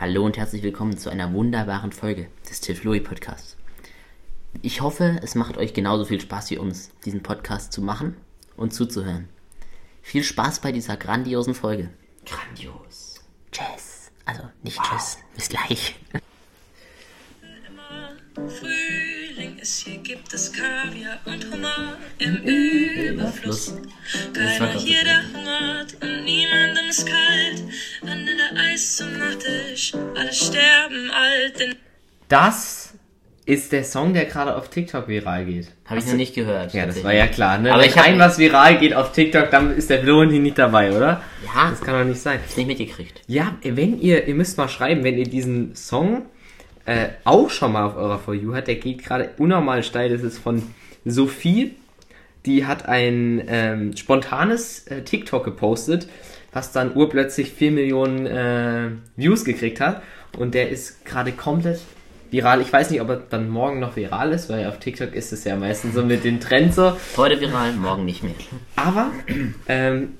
Hallo und herzlich willkommen zu einer wunderbaren Folge des Tifloi Podcasts. Ich hoffe, es macht euch genauso viel Spaß wie uns, diesen Podcast zu machen und zuzuhören. Viel Spaß bei dieser grandiosen Folge. Grandios. Tschüss. Also nicht tschüss. Bis gleich. Frühling ist, hier gibt es Kaviar und Hummer im Überfluss. Keiner hier, der hungert und niemandem ist kalt. Vanilleeis zum Nachtisch, alle sterben alt. Denn Das ist der Song, der gerade auf TikTok viral geht. Habe ich noch nicht gehört. Ja, das war ja klar, ne? Aber Wenn ich hab- ein was viral geht auf TikTok, dann ist der Florentin nicht dabei, oder? Ja, Das kann doch nicht sein. hab's nicht mitgekriegt. Ja, wenn ihr, ihr müsst mal schreiben, wenn ihr diesen Song äh, auch schon mal auf eurer For You hat, der geht gerade unnormal steil. Das ist von Sophie. Die hat ein ähm, spontanes äh, TikTok gepostet, was dann urplötzlich 4 Millionen äh, Views gekriegt hat. Und der ist gerade komplett viral. Ich weiß nicht, ob er dann morgen noch viral ist, weil auf TikTok ist es ja meistens so mit den Trends so. Heute viral, morgen nicht mehr. Aber, ähm,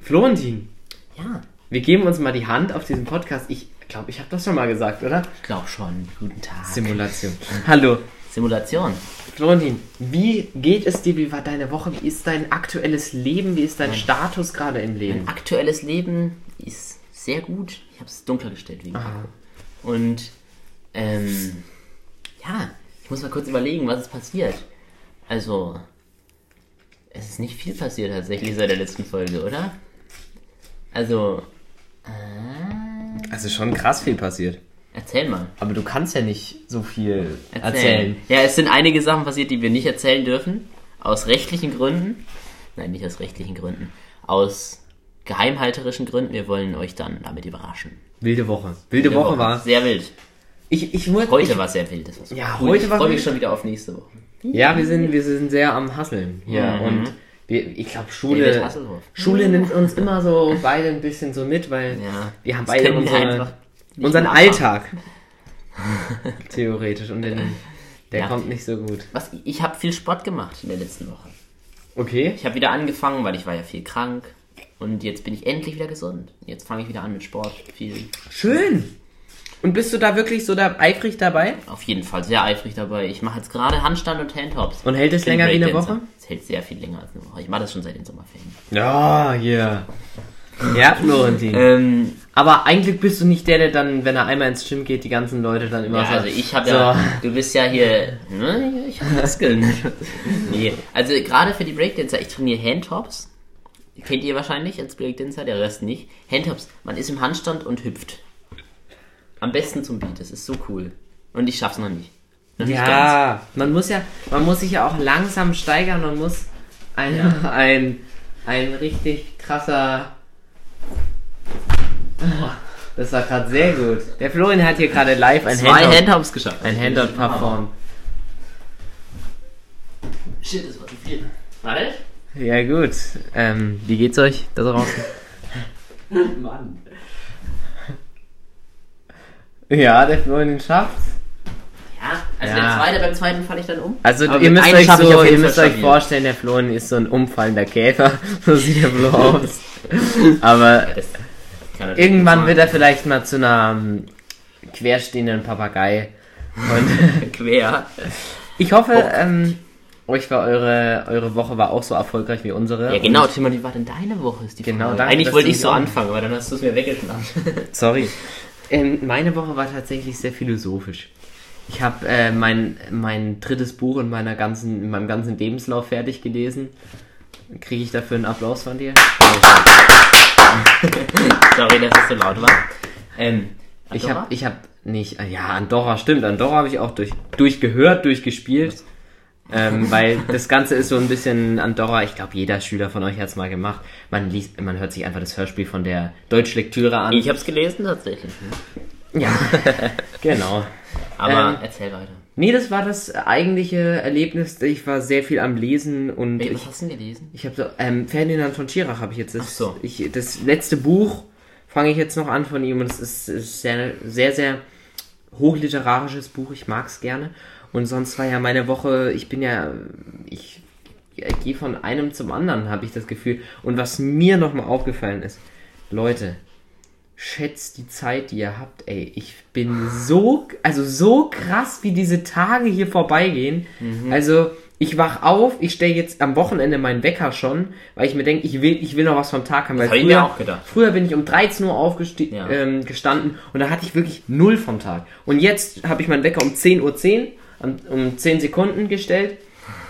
Florentin, Ja, wir geben uns mal die Hand auf diesen Podcast. Ich glaube, ich habe das schon mal gesagt, oder? ich glaube schon. Guten Tag. Simulation. Hallo. Simulation. Florentin, wie geht es dir? Wie war deine Woche? Wie ist dein aktuelles Leben? Wie ist dein Status gerade im Leben? Aktuelles Leben ist sehr gut. Ich habe es dunkler gestellt, wie gesagt. Und ähm, ja, ich muss mal kurz überlegen, was ist passiert. Also, es ist nicht viel passiert tatsächlich seit der letzten Folge, oder? Also, Also schon krass viel passiert. erzähl mal. Aber du kannst ja nicht so viel Erzählen. erzählen. Ja, es sind einige Sachen passiert, die wir nicht erzählen dürfen. Aus rechtlichen Gründen. Nein, nicht aus rechtlichen Gründen. Aus geheimhalterischen Gründen. Wir wollen euch dann damit überraschen. Wilde Woche. Wilde, Woche, war. Sehr wild. Ich, ich muss. Heute ich, war sehr wild. Das war so Ja, cool. heute ich war freue mich schon wieder auf nächste Woche. Ja, wir sind, wir sind sehr am Hasseln hier. Mhm. Und wir, ich glaube, Schule. Hasselhoff? Schule nimmt uns immer so beide ein bisschen so mit, weil Ja, wir haben beide unsere, unseren. Alltag. Theoretisch. Und den, der Ja. kommt nicht so gut. Was, ich habe viel Sport gemacht in der letzten Woche. Okay. Ich habe wieder angefangen, weil ich war ja viel krank. Und jetzt bin ich endlich wieder gesund. Jetzt fange ich wieder an mit Sport. Viel. Schön. Und bist du da wirklich so da eifrig dabei? Auf jeden Fall sehr eifrig dabei. Ich mache jetzt gerade Handstand und Handtops. Und hält es länger wie eine. Woche? Es hält sehr viel länger als eine Woche. Ich mache das schon seit den Sommerferien. Ja, hier. Ja, Florentin. Ähm, Aber eigentlich bist du nicht der, der dann, wenn er einmal ins Gym geht, die ganzen Leute dann immer ja, so. also ich habe so, ja, du bist ja hier, ne, ich habe Muskeln. nee, also gerade für die Breakdancer, ich trainiere Handtops. Kennt ihr wahrscheinlich als Breakdancer, der Rest nicht. Handtops, man ist im Handstand und hüpft. Am besten zum Beat, das ist so cool. Und ich schaff's noch nicht. Noch nicht ganz. Ja, man muss ja, man muss sich ja auch langsam steigern und muss ein, ein, ein richtig krasser. Das war gerade sehr gut. Der Florian hat hier gerade live ein Zwei Handout, Handtops geschafft. ein Handout performt. Shit, das war zu viel. Warte. Ja gut. Ähm, wie geht's euch da draußen? Mann. Ja, der Florian schafft's. Ja, also Ja. der zweite, beim zweiten falle ich dann um. Also Aber ihr müsst euch so, ihr müsst euch vorstellen, der Florian ist so ein umfallender Käfer. So sieht der Flo aus. Aber natürlich irgendwann wird er vielleicht mal zu einer ähm, querstehenden Papagei. Und quer. ich hoffe, ähm, euch war eure, eure Woche war auch so erfolgreich wie unsere. Ja, genau, Timon, wie war denn deine Woche? Ist die Genau, Frage. danke, Eigentlich wollte ich so anfangen, aber dann hast du es mir weggeschnappt. Sorry. Ähm, meine Woche war tatsächlich sehr philosophisch. Ich habe äh, mein, mein drittes Buch in, meiner ganzen, in meinem ganzen Lebenslauf fertig gelesen. Kriege ich dafür einen Applaus von dir? Sorry, dass es so laut war. Ähm, Ich habe ich hab nicht, ja, Andorra, stimmt, Andorra habe ich auch durch, durchgehört, durchgespielt. Ähm, weil das Ganze ist so ein bisschen Andorra, ich glaube, jeder Schüler von euch hat es mal gemacht. Man liest, man hört sich einfach das Hörspiel von der Deutschlektüre an. Ich hab's gelesen tatsächlich. ja, genau. Aber Ähm, erzähl weiter. Nee, das war das eigentliche Erlebnis. Ich war sehr viel am Lesen und Ey, ich, was hast du denn gelesen? ich habe so, ähm, Ferdinand von Schirach habe ich jetzt. Das, Ach so. ich, das letzte Buch fange ich jetzt noch an von ihm und es ist, ist sehr, sehr, sehr hochliterarisches Buch. Ich mag es gerne. Und sonst war ja meine Woche, ich bin ja, ich, ich gehe von einem zum anderen, habe ich das Gefühl. Und was mir nochmal aufgefallen ist, Leute, schätzt die Zeit, die ihr habt. Ey, ich bin so, also so krass, wie diese Tage hier vorbeigehen. Mhm. Also, ich wach auf, ich stelle jetzt am Wochenende meinen Wecker schon, weil ich mir denke, ich will, ich will noch was vom Tag haben. Weil hab ich mir auch gedacht. Früher bin ich um 13 Uhr aufgestanden Ja. ähm, und da hatte ich wirklich null vom Tag. Und jetzt habe ich meinen Wecker um 10.10 Uhr 10, um, um 10 Sekunden gestellt.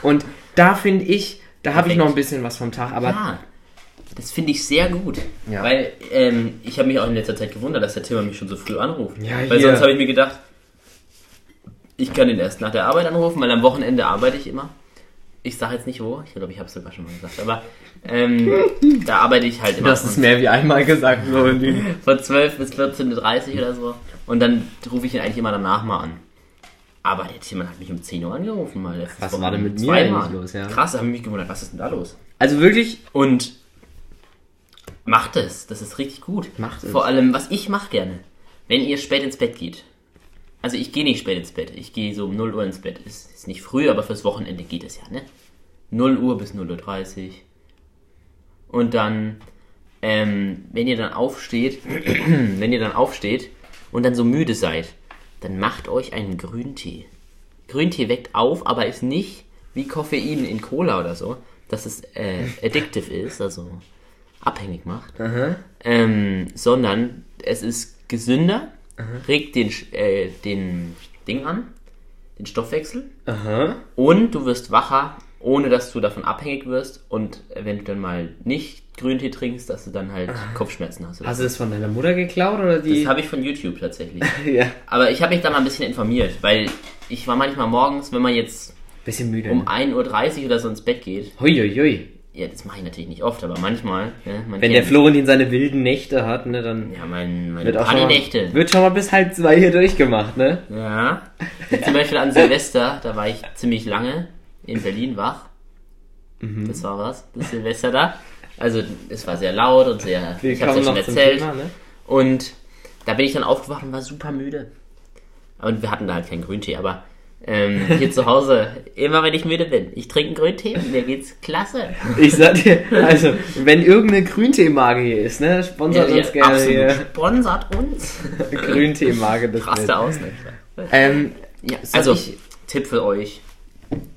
Und da finde ich, da habe ich noch ein bisschen was vom Tag. Aber Ja, das finde ich sehr gut. Ja. Weil ähm, ich habe mich auch in letzter Zeit gewundert, dass der Timmer mich schon so früh anruft. Ja, weil sonst habe ich mir gedacht, ich kann ihn erst nach der Arbeit anrufen, weil am Wochenende arbeite ich immer. Ich sage jetzt nicht wo, ich glaube, ich habe es sogar schon mal gesagt, aber ähm, da arbeite ich halt immer das ist mehr wie einmal gesagt. So von 12 bis 14.30 Uhr oder so. Und dann rufe ich ihn eigentlich immer danach mal an. Aber der Timmer hat mich um 10 Uhr angerufen mal. letztes Was war denn mit mir eigentlich los, ja? Krass, habe ich mich gewundert, was ist denn da los? Also wirklich, Und macht es. Das ist richtig gut. Macht es. Vor allem, was ich mache gerne, wenn ihr spät ins Bett geht. Also ich gehe nicht spät ins Bett. Ich gehe so um 0 Uhr ins Bett. Ist, ist nicht früh, aber fürs Wochenende geht es ja, ne? 0 Uhr bis 0 Uhr 30. Und dann, ähm, wenn ihr dann aufsteht, wenn ihr dann aufsteht und dann so müde seid, dann macht euch einen Grüntee. Grüntee weckt auf, aber ist nicht wie Koffein in Cola oder so, dass es äh, addictive ist, also abhängig macht, ähm, sondern es ist gesünder, regt den, äh, den Ding an, den Stoffwechsel. Aha. und du wirst wacher, ohne dass du davon abhängig wirst. Und wenn du dann mal nicht Grüntee trinkst, dass du dann halt Kopfschmerzen hast. Hast du das von deiner Mutter geklaut oder die? Das habe ich von YouTube tatsächlich. ja. Aber ich habe mich da mal ein bisschen informiert, weil ich war manchmal morgens, wenn man jetzt Bisschen müde. um ne? 1.30 Uhr oder so ins Bett geht, Huiuiui. ja, das mache ich natürlich nicht oft, aber manchmal, ne, man Wenn der Florentin seine wilden Nächte hat, ne, dann ja, mein, meine wird auch schon mal, wird schon mal bis halb zwei hier durchgemacht, ne? Ja. Zum Beispiel an Silvester, da war ich ziemlich lange in Berlin wach. Mhm. Das war was, das Silvester da. Also es war sehr laut und sehr. ich hab's ja schon erzählt. Thema, ne? Und da bin ich dann aufgewacht und war super müde. Und wir hatten da halt keinen Grüntee, aber ähm, hier zu Hause, immer wenn ich müde bin, ich trinke einen Grüntee und mir geht's klasse. Ich sag dir, also, wenn irgendeine Grünteemarke hier ist, ne, sponsert uns gerne absolut. hier. Sponsert uns. Grünteemarke, das Raste aus, ne? Ähm, Ja, also, ich- Tipp für euch.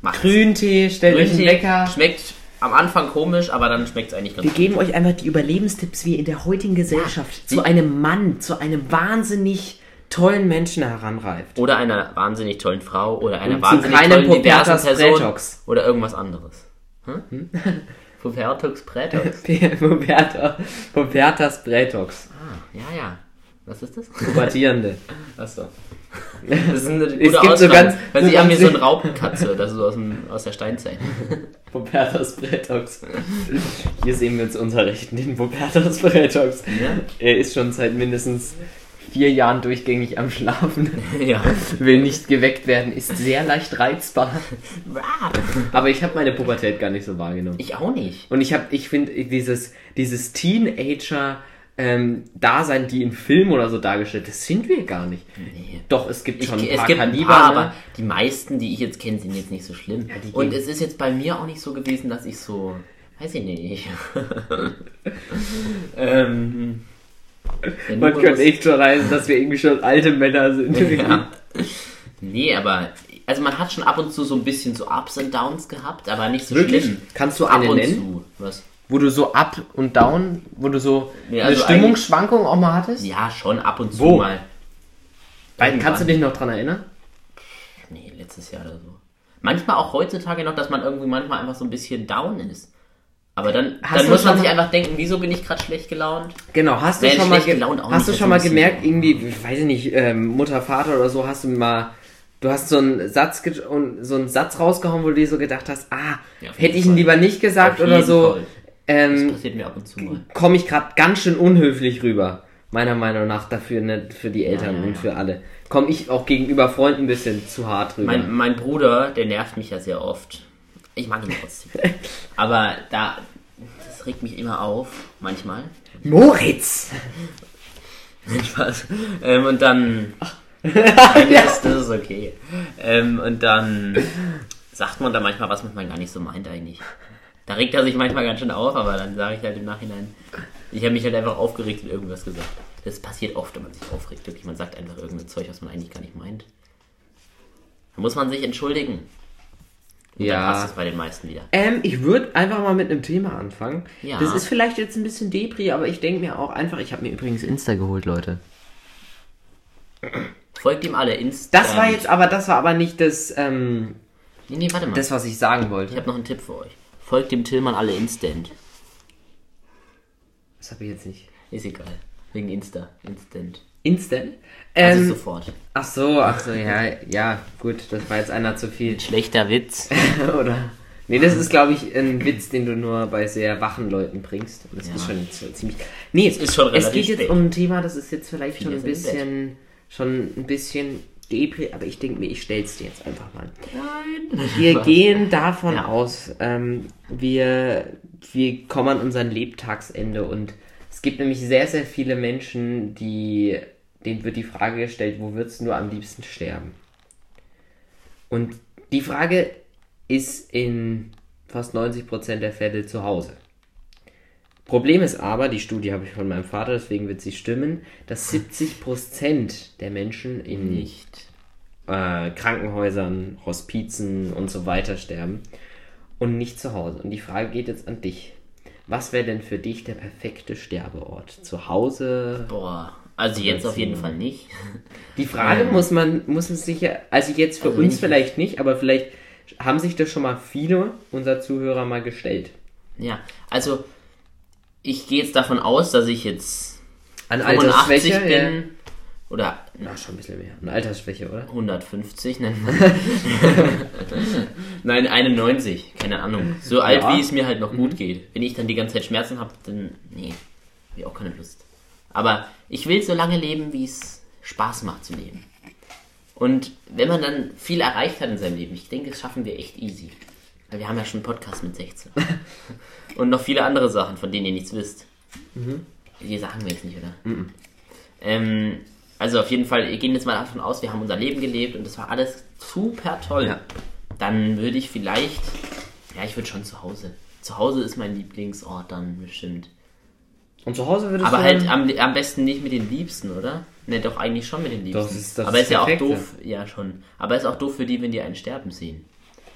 Macht's. Grüntee, stellt euch einen Grüntee Wecker. schmeckt am Anfang komisch, aber dann schmeckt es eigentlich ganz Wir geben euch einfach die Überlebenstipps, wie ihr in der heutigen Gesellschaft zu einem Mann, zu einem wahnsinnig tollen Menschen heranreift. Oder einer wahnsinnig tollen Frau oder einer Und wahnsinnig tollen diversen Person Prätox. oder irgendwas anderes. Hm? Pubertux Prätox. Puberta, Pubertas Bretox. Ah, ja, ja. Was ist das? Pubertierende. Achso. Das ist eine gute gibt so ganz- weil so sie haben hier so eine Raupenkatze, das ist so aus, dem, aus der Steinzeit. Pubertas Bretox. Hier sehen wir uns unser Rechten, den Pubertas Bretox. Ja? Er ist schon seit mindestens vier Jahren durchgängig am Schlafen. ja. Will nicht geweckt werden, ist sehr leicht reizbar. Aber ich habe meine Pubertät gar nicht so wahrgenommen. Ich auch nicht. Und ich habe, ich finde, dieses, dieses Teenager, ähm, Dasein, die in Filmen oder so dargestellt, das sind wir gar nicht. Nee. Doch, es gibt Ich, schon ein es paar ein Kaliber, paar, ne? aber die meisten, die ich jetzt kenne, sind jetzt nicht so schlimm. die Und es ist jetzt bei mir auch nicht so gewesen, dass ich so, weiß ich nicht. ähm, Man könnte echt schon reisen, dass wir irgendwie schon alte Männer sind. Ja. Nee, aber also man hat schon ab und zu so ein bisschen so Ups und Downs gehabt, aber nicht so Wirklich? schlimm. Kannst du ab eine und nennen? zu. Was? Wo du so up und down, wo du so Ja, eine also Stimmungsschwankung auch mal hattest? Ja, schon ab und zu Wo? mal. Weil, kannst du dich noch dran erinnern? Nee, letztes Jahr oder so. Manchmal auch heutzutage noch, dass man irgendwie manchmal einfach so ein bisschen down ist. Aber dann, dann muss man sich einfach denken, wieso bin ich gerade schlecht gelaunt? Genau, hast du Nein, schon mal, gelaunt hast du schon mal gemerkt, irgendwie, ich weiß ich nicht, ähm, Mutter, Vater oder so, hast du mal, du hast so einen Satz und so einen Satz rausgehauen, wo du dir so gedacht hast, ah, Ja, hätte ich ihn Fall. lieber nicht gesagt oder so, Fall. Das ähm, passiert mir ab und zu mal. komme ich gerade ganz schön unhöflich rüber. Meiner Meinung nach dafür, ne, für die Eltern ja, und ja. für alle. Komme ich auch gegenüber Freunden ein bisschen zu hart rüber. Mein, mein Bruder, der nervt mich ja sehr oft. Ich mag ihn trotzdem. Aber da, das regt mich immer auf, manchmal. Moritz! Spaß. Ähm, und dann. Nein, das, das ist okay. Ähm, und dann sagt man da manchmal was, was man gar nicht so meint eigentlich. Da regt er sich manchmal ganz schön auf, aber dann sage ich halt im Nachhinein, Ich habe mich halt einfach aufgeregt und irgendwas gesagt. Das passiert oft, wenn man sich aufregt. Wirklich, man sagt einfach irgendein Zeug, was man eigentlich gar nicht meint. Da muss man sich entschuldigen. Und Ja. Dann passt es bei den meisten wieder. Ähm, ich würde einfach mal mit einem Thema anfangen. Ja. Das ist vielleicht jetzt ein bisschen Depri, aber ich denke mir auch einfach, ich habe mir übrigens Insta geholt, Leute. Folgt ihm alle. Insta. Das war jetzt aber, das war aber nicht das, ähm, Nee, nee, warte mal. das, was ich sagen ich wollte. habe noch einen Tipp für euch. Folgt dem Tillmann alle instant. Das habe ich jetzt nicht. Ist egal. Wegen Insta. Instant. Instant? Also Ähm, sofort. ach so, ach so, ja, ja, gut, das war jetzt einer zu viel. Schlechter Witz. Oder? Nee, das ist, glaube ich, ein Witz, den du nur bei sehr wachen Leuten bringst. Und das Ja. ist schon ziemlich. Nee, es ist schon Es geht jetzt um ein Thema, das ist jetzt vielleicht schon ein bisschen, schon ein bisschen depri, aber ich denke mir, ich stell's dir jetzt einfach mal. Nein. Wir gehen davon Ja. aus, ähm, wir, wir kommen an unseren Lebtagsende und es gibt nämlich sehr, sehr viele Menschen, die, denen wird die Frage gestellt, wo würdest du am liebsten sterben? Und die Frage ist in fast 90% der Fälle zu Hause. Problem ist aber, die Studie habe ich von meinem Vater, deswegen wird sie stimmen, dass 70% der Menschen in Nicht. äh, Krankenhäusern, Hospizen und so weiter sterben und nicht zu Hause. Und die Frage geht jetzt an dich. Was wäre denn für dich der perfekte Sterbeort? Zu Hause? Boah. Also jetzt auf jeden Fall nicht. Die Frage muss man, muss man sich ja, also jetzt für Also uns ich- vielleicht nicht, aber vielleicht haben sich das schon mal viele unserer Zuhörer mal gestellt. Ja. Also ich gehe jetzt davon aus, dass ich jetzt An 85 Altersschwäche? bin. Ja. Oder Ach, schon ein bisschen mehr. Eine Altersschwäche, oder? 150, nennt man. Nein, 91, keine Ahnung. So alt, Ja. wie es mir halt noch gut geht. Wenn ich dann die ganze Zeit Schmerzen habe, dann, nee, hab ich auch keine Lust. Aber ich will so lange leben, wie es Spaß macht zu leben. Und wenn man dann viel erreicht hat in seinem Leben, ich denke, das schaffen wir echt easy. Wir haben ja schon einen Podcast mit 16. Und noch viele andere Sachen, von denen ihr nichts wisst. Die sagen wir jetzt nicht, oder? Ähm, also auf jeden Fall, wir gehen jetzt mal davon aus, wir haben unser Leben gelebt und das war alles super toll. Ja. Dann würde ich vielleicht, ja, ich würde schon zu Hause. Zu Hause ist mein Lieblingsort dann bestimmt. Und zu Hause würdest Aber du halt am, am besten nicht mit den Liebsten, oder? Ne, doch eigentlich schon mit den Liebsten. das ist- das Aber ist ist ja auch doof, ja schon. Aber ist auch doof für die, wenn die einen sterben sehen.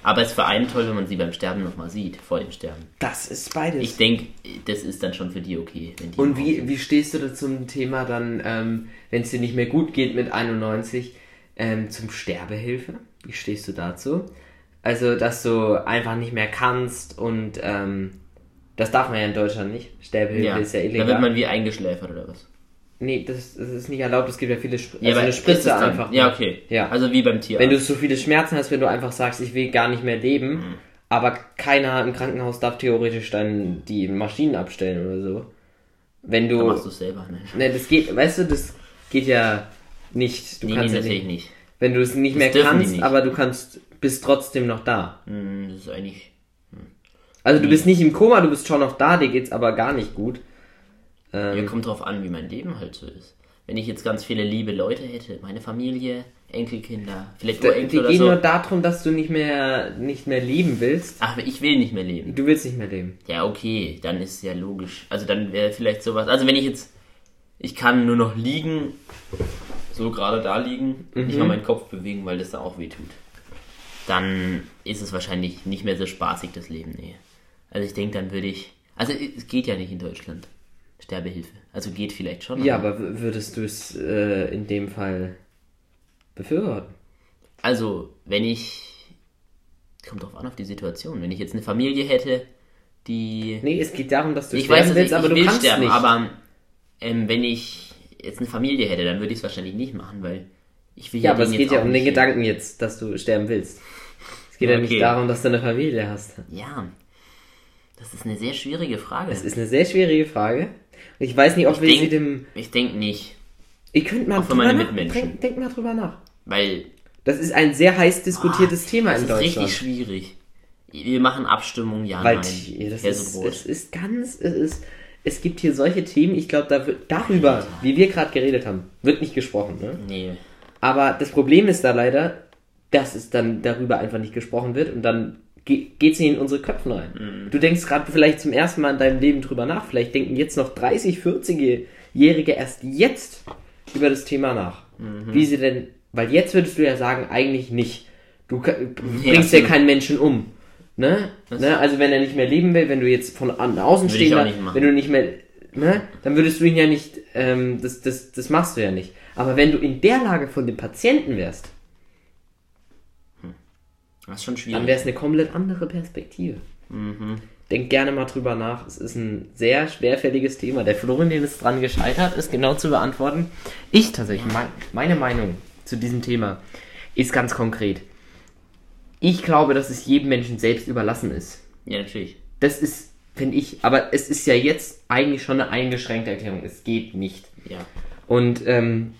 Aber es ist für einen toll, wenn man sie beim Sterben nochmal sieht, vor dem Sterben. Das ist beides. Ich denke, das ist dann schon für die okay. Wenn die Und wie, sind. wie stehst du da zum Thema dann, ähm, wenn es dir nicht mehr gut geht mit 91, ähm, zum Sterbehilfe? Wie stehst du dazu? Also, dass du einfach nicht mehr kannst und ähm, das darf man ja in Deutschland nicht. Sterbehilfe Ja, ist ja da illegal. wird man wie eingeschläfert oder was? Nee, das, das ist nicht erlaubt. Es gibt ja viele Spr Ja, also eine Spritze einfach. Ja, okay. Ja. Also wie beim Tier. Wenn du so viele Schmerzen hast, wenn du einfach sagst, ich will gar nicht mehr leben, Mhm. aber keiner im Krankenhaus darf theoretisch dann die Maschinen abstellen oder so. Wenn du. dann machst du selber. Ne? Ne, das geht, weißt du, das geht ja nicht. Du Nee, nee, kannst ja natürlich nicht. nicht. Wenn du es nicht mehr dürfen die kannst, nicht. aber du kannst, bist trotzdem noch da. Hm, Das ist eigentlich. Also du bist nicht im Koma, du bist schon noch da, dir geht's aber gar nicht gut. Ja, Ähm, kommt drauf an, wie mein Leben halt so ist. Wenn ich jetzt ganz viele liebe Leute hätte, meine Familie, Enkelkinder, vielleicht Urenkel die oder gehen so. nur darum, dass du nicht mehr, nicht mehr leben willst. Ach, ich will nicht mehr leben. Du willst nicht mehr leben. Ja, okay, dann ist ja logisch. Also dann wäre vielleicht sowas. Also wenn ich jetzt. Ich kann nur noch liegen, so gerade da liegen, nicht Mhm. mal meinen Kopf bewegen, weil das da auch weh tut. Dann ist es wahrscheinlich nicht mehr so spaßig, das Leben, nee. Also ich denke, dann würde ich. Also es geht ja nicht in Deutschland. Sterbehilfe. Also geht vielleicht schon. Ja, aber würdest du es äh, in dem Fall befürworten? Also, wenn ich. Kommt drauf an auf die Situation. Wenn ich jetzt eine Familie hätte, die. Nee, es geht darum, dass du ich sterben weiß, willst, ich, aber ich du will kannst sterben, nicht. aber ähm, wenn ich jetzt eine Familie hätte, dann würde ich es wahrscheinlich nicht machen, weil ich will ja, aber denen es geht ja um den Gedanken jetzt, dass du sterben willst. Es geht ja, nicht Okay. darum, dass du eine Familie hast. Ja, das ist eine sehr schwierige Frage. Das ist eine sehr schwierige Frage. Ich weiß nicht, ob Ich wir denk- sie dem. ich denke nicht, Ihr könnt mal Auch für meine nach, Mitmenschen. denk, denk mal drüber nach. weil Das ist ein sehr heiß diskutiertes Thema das in ist Deutschland. richtig schwierig. Wir machen Abstimmung, ja, Weil nein. das ist, es ist ganz, es ist, es gibt hier solche Themen, ich glaube, da darüber, wie wir gerade geredet haben, wird nicht gesprochen, ne? Nee. Aber das Problem ist da leider, dass es dann darüber einfach nicht gesprochen wird und dann geht sie in unsere Köpfe rein. Du denkst gerade vielleicht zum ersten Mal in deinem Leben drüber nach. Vielleicht denken jetzt noch 30, 40-Jährige erst jetzt über das Thema nach. Wie sie denn, weil jetzt würdest du ja sagen, eigentlich nicht. Du bringst ja absolut. keinen Menschen um. Ne? ne? Also wenn er nicht mehr leben will, wenn du jetzt von außen machen. wenn du nicht mehr, ne? Dann würdest du ihn ja nicht, ähm, das, das, das machst du ja nicht. Aber wenn du in der Lage von dem Patienten wärst, Das ist schon dann schwierig. wäre es eine komplett andere Perspektive. Mhm. Denk gerne mal drüber nach. Es ist ein sehr schwerfälliges Thema. Der Florentin ist dran gescheitert, ist genau zu beantworten. Ich tatsächlich, mein, meine Meinung zu diesem Thema ist ganz konkret. Ich glaube, dass es jedem Menschen selbst überlassen ist. Ja, natürlich. Das ist, finde ich, aber es ist ja jetzt eigentlich schon eine eingeschränkte Erklärung. Es geht nicht. Ja, Und ähm,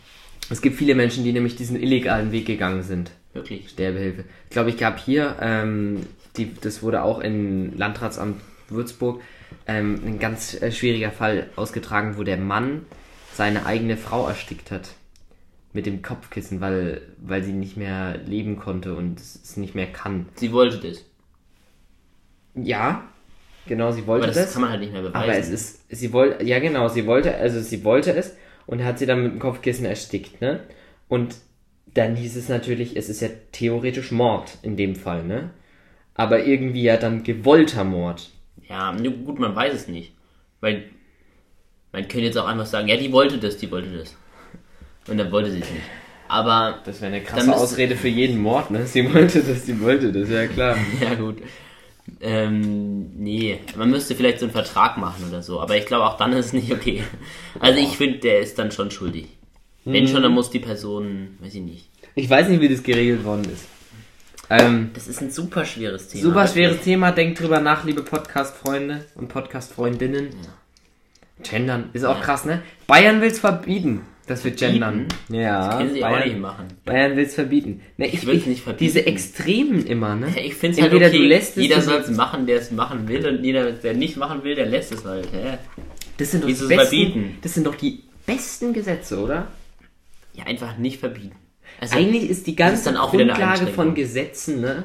es gibt viele Menschen, die nämlich diesen illegalen Weg gegangen sind. Wirklich. Sterbehilfe. Ich glaube, ich gab hier, ähm, die, das wurde auch im Landratsamt Würzburg, ähm, ein ganz äh, schwieriger Fall ausgetragen, wo der Mann seine eigene Frau erstickt hat. Mit dem Kopfkissen, weil, weil sie nicht mehr leben konnte und es nicht mehr kann. Sie wollte das. Ja, genau, sie wollte Aber das, das. kann man halt nicht mehr beweisen. aber es ist, sie wollte, ja genau, sie wollte, also sie wollte es und hat sie dann mit dem Kopfkissen erstickt, ne? Und dann hieß es natürlich, es ist ja theoretisch Mord in dem Fall, ne? Aber irgendwie ja dann gewollter Mord. Ja, gut, man weiß es nicht. Weil man könnte jetzt auch einfach sagen, ja, die wollte das, die wollte das. Und dann wollte sie es nicht. Aber, Das wäre eine krasse Ausrede für jeden Mord, ne? Sie wollte das, sie wollte das, ja klar. ja gut. Ähm, nee, man müsste vielleicht so einen Vertrag machen oder so, aber ich glaube auch dann ist es nicht okay. Also ich finde, der ist dann schon schuldig. Wenn schon, dann muss die Person, weiß ich nicht. Ich weiß nicht, wie das geregelt worden ist. Ähm, Das ist ein super schweres Thema. super schweres. Thema, denkt drüber nach, liebe Podcast-Freunde und Podcast-Freundinnen. Gendern ist auch Ja. krass, ne? Bayern will's verbieten, dass wir gendern. Ja, Das können sie auch nicht Bayern, machen. Bayern will's verbieten. Ne, ich, ich, nicht verbieten. Diese Extremen immer, ne? Ich finde es halt okay, du lässt es, jeder soll es machen, der es machen will und jeder, der nicht machen will, der lässt es halt. Hä? Das sind doch die besten, Verbieten. das sind doch die besten Gesetze, oder? Ja, einfach nicht verbieten. Also, Eigentlich ist die ganze ist Grundlage von. Gesetzen, ne?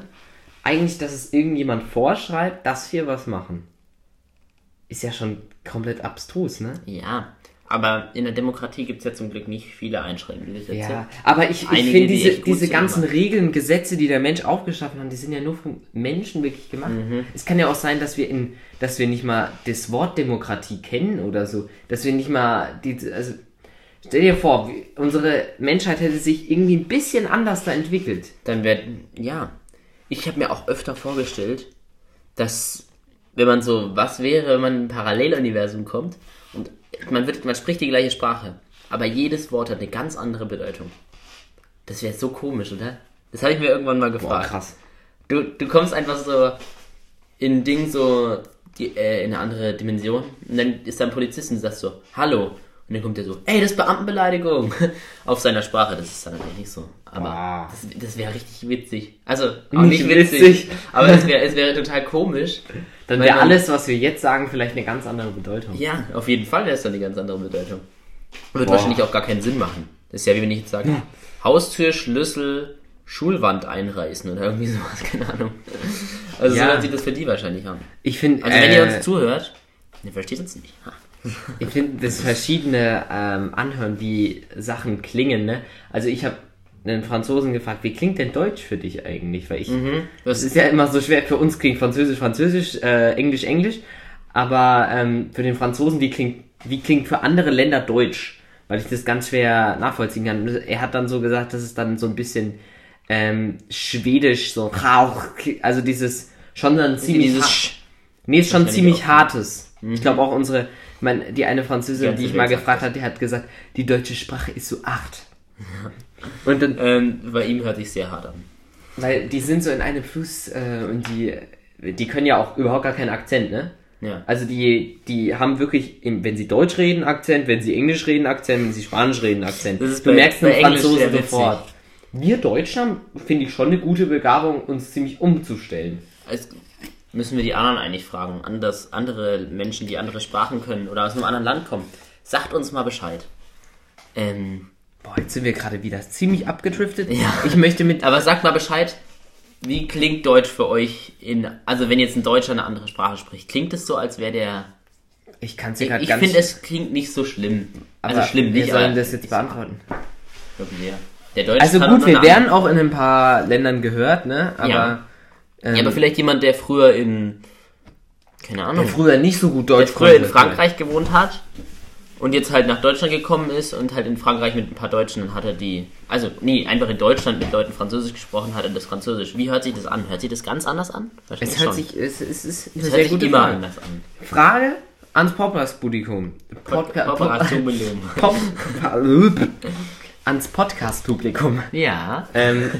Eigentlich, dass es irgendjemand vorschreibt, dass wir was machen. Ist ja schon komplett abstrus, ne? ja, aber in der Demokratie gibt es ja zum Glück nicht viele einschränkende Gesetze. Ja, aber ich, ich finde die diese, gut diese ganzen aber- Regeln, Gesetze, die der Mensch aufgeschaffen hat, die sind ja nur vom Menschen wirklich gemacht. Mhm. Es kann ja auch sein, dass wir in, dass wir nicht mal das Wort Demokratie kennen oder so, dass wir nicht mal die, also stell dir vor, unsere Menschheit hätte sich irgendwie ein bisschen anders da entwickelt. Dann werden, ja. Ich habe mir auch öfter vorgestellt, dass, wenn man so, was wäre, wenn man in ein Paralleluniversum kommt und man, wird, man spricht die gleiche Sprache, aber jedes Wort hat eine ganz andere Bedeutung. Das wäre so komisch, oder? Das habe ich mir irgendwann mal Boah, gefragt. krass. Du, du kommst einfach so in ein Ding so die, äh, in eine andere Dimension und dann ist da ein Polizist und du sagst so, hallo. Und dann kommt der so, ey, das ist Beamtenbeleidigung. Auf seiner Sprache, das ist dann natürlich nicht so. Aber Boah. das, das wäre richtig witzig. Also, Nicht nicht, witzig, witzig. aber es wäre es wäre total komisch. Dann wäre alles, was wir jetzt sagen, vielleicht eine ganz andere Bedeutung. Ja, auf jeden Fall wäre es dann eine ganz andere Bedeutung. Wird Boah. wahrscheinlich auch gar keinen Sinn machen. Das ist ja wie wenn ich jetzt sage, Haustür, Schlüssel, Schulwand einreißen oder irgendwie sowas, keine Ahnung. Also Ja. so sich das für die wahrscheinlich an. Ich finde, Also wenn ihr äh, uns zuhört, ihr versteht uns nicht. Ha. Ich finde, das verschiedene ähm, anhören, wie Sachen klingen, ne? Also ich habe einen Franzosen gefragt, wie klingt denn Deutsch für dich eigentlich? Weil ich, Das es ist ja immer so schwer, für uns klingt Französisch, Französisch, äh, Englisch, Englisch, aber ähm, für den Franzosen, wie klingt, wie klingt für andere Länder Deutsch? Weil ich das ganz schwer nachvollziehen kann. Er hat dann so gesagt, dass es dann so ein bisschen ähm, schwedisch, so, also dieses, schon dann ziemlich, dieses. Nee, ist schon ziemlich hartes. Ich glaube auch unsere, ich mein, die eine Französin, ganze die ich mal gefragt habe, die hat gesagt, die deutsche Sprache ist so acht. Und dann, Ähm, bei ihm hört sich sehr hart an. weil die sind so in einem Fluss äh, und die, die können ja auch überhaupt gar keinen Akzent, ne? Ja. Also die, die haben wirklich, im- wenn sie Deutsch reden, Akzent, wenn sie Englisch reden, Akzent, wenn sie Spanisch reden, Akzent. Das ist du bei- merkst einen Franzosen sofort. Wir Deutschen haben, finde ich, schon eine gute Begabung, uns ziemlich umzustellen. Also müssen wir die anderen eigentlich fragen. Anders, andere Menschen, die andere Sprachen können oder aus einem anderen Land kommen. Sagt uns mal Bescheid. Ähm, Boah, jetzt sind wir gerade wieder ziemlich abgedriftet. Ja. Ich möchte mit aber sagt mal Bescheid, wie klingt Deutsch für euch in, also wenn jetzt ein Deutscher eine andere Sprache spricht, klingt es so, als wäre der, Ich kann es ich, gerade ich ganz... finde es klingt nicht so schlimm. Also aber schlimm wir nicht, sollen aber das jetzt beantworten. wirklich, ja. Der Deutsche Also gut, wir werden auch in ein paar Ländern gehört, ne? Aber, Ja. Ähm, Ja, aber vielleicht jemand, der früher in, keine Ahnung, der früher nicht so gut der Deutsch früher in konnte. Frankreich gewohnt hat und jetzt halt nach Deutschland gekommen ist und halt in Frankreich mit ein paar Deutschen, hat er die, also nee, einfach in Deutschland mit Leuten Französisch gesprochen, hat er das Französisch. Wie hört sich das an? Hört sich das ganz anders an? Es hört schon. sich, es, es ist eine es sehr hört sich gute immer Frage. anders an. Frage ans Podcast-Publikum. Podca- Kooperation. Pop ans Podcast-Publikum. Ja. Ähm,